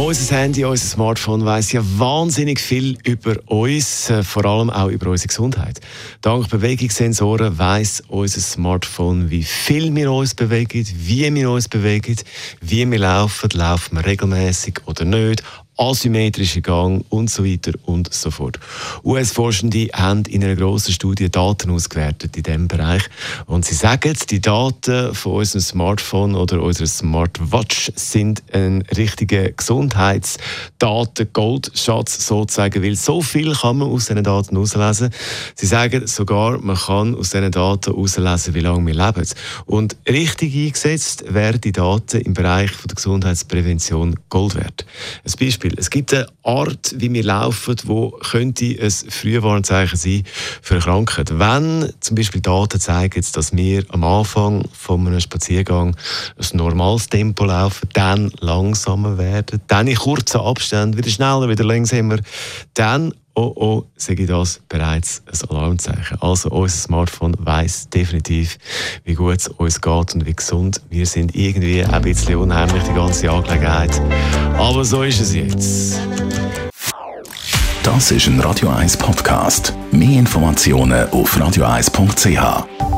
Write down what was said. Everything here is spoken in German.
unser Handy, unser Smartphone weiß ja wahnsinnig viel über uns, äh, vor allem auch über unsere Gesundheit. Dank Bewegungssensoren weiß unser Smartphone, wie viel wir uns bewegen, wie wir uns bewegen, wie wir laufen, laufen wir regelmäßig oder nicht, asymmetrischer Gang und so weiter und so fort. US-Forschende haben in einer grossen Studie Daten ausgewertet in diesem Bereich und sie sagen, die Daten von unserem Smartphone oder unserer Smartwatch sind ein richtiger Gesundheitsdaten-Goldschatz sozusagen, weil so viel kann man aus diesen Daten herauslesen. Sie sagen sogar, man kann aus diesen Daten herauslesen, wie lange wir leben. Und richtig eingesetzt werden die Daten im Bereich der Gesundheitsprävention Gold wert. Ein Beispiel Beispiel. Es gibt eine Art, wie wir laufen, wo könnte ein Frühwarnzeichen sein für eine Krankheit. Wenn zum Beispiel Daten zeigen, dass wir am Anfang von einem Spaziergang ein normales Tempo laufen, dann langsamer werden, dann in kurzen Abständen wieder schneller, wieder langsamer, dann oh oh, sage ich das bereits ein Alarmzeichen. Also unser Smartphone weiß definitiv, wie gut es uns geht und wie gesund wir sind. Irgendwie ein bisschen unheimlich, die ganze Angelegenheit. Aber so ist es jetzt. Das ist ein Radio 1 Podcast. Mehr Informationen auf radio1.ch.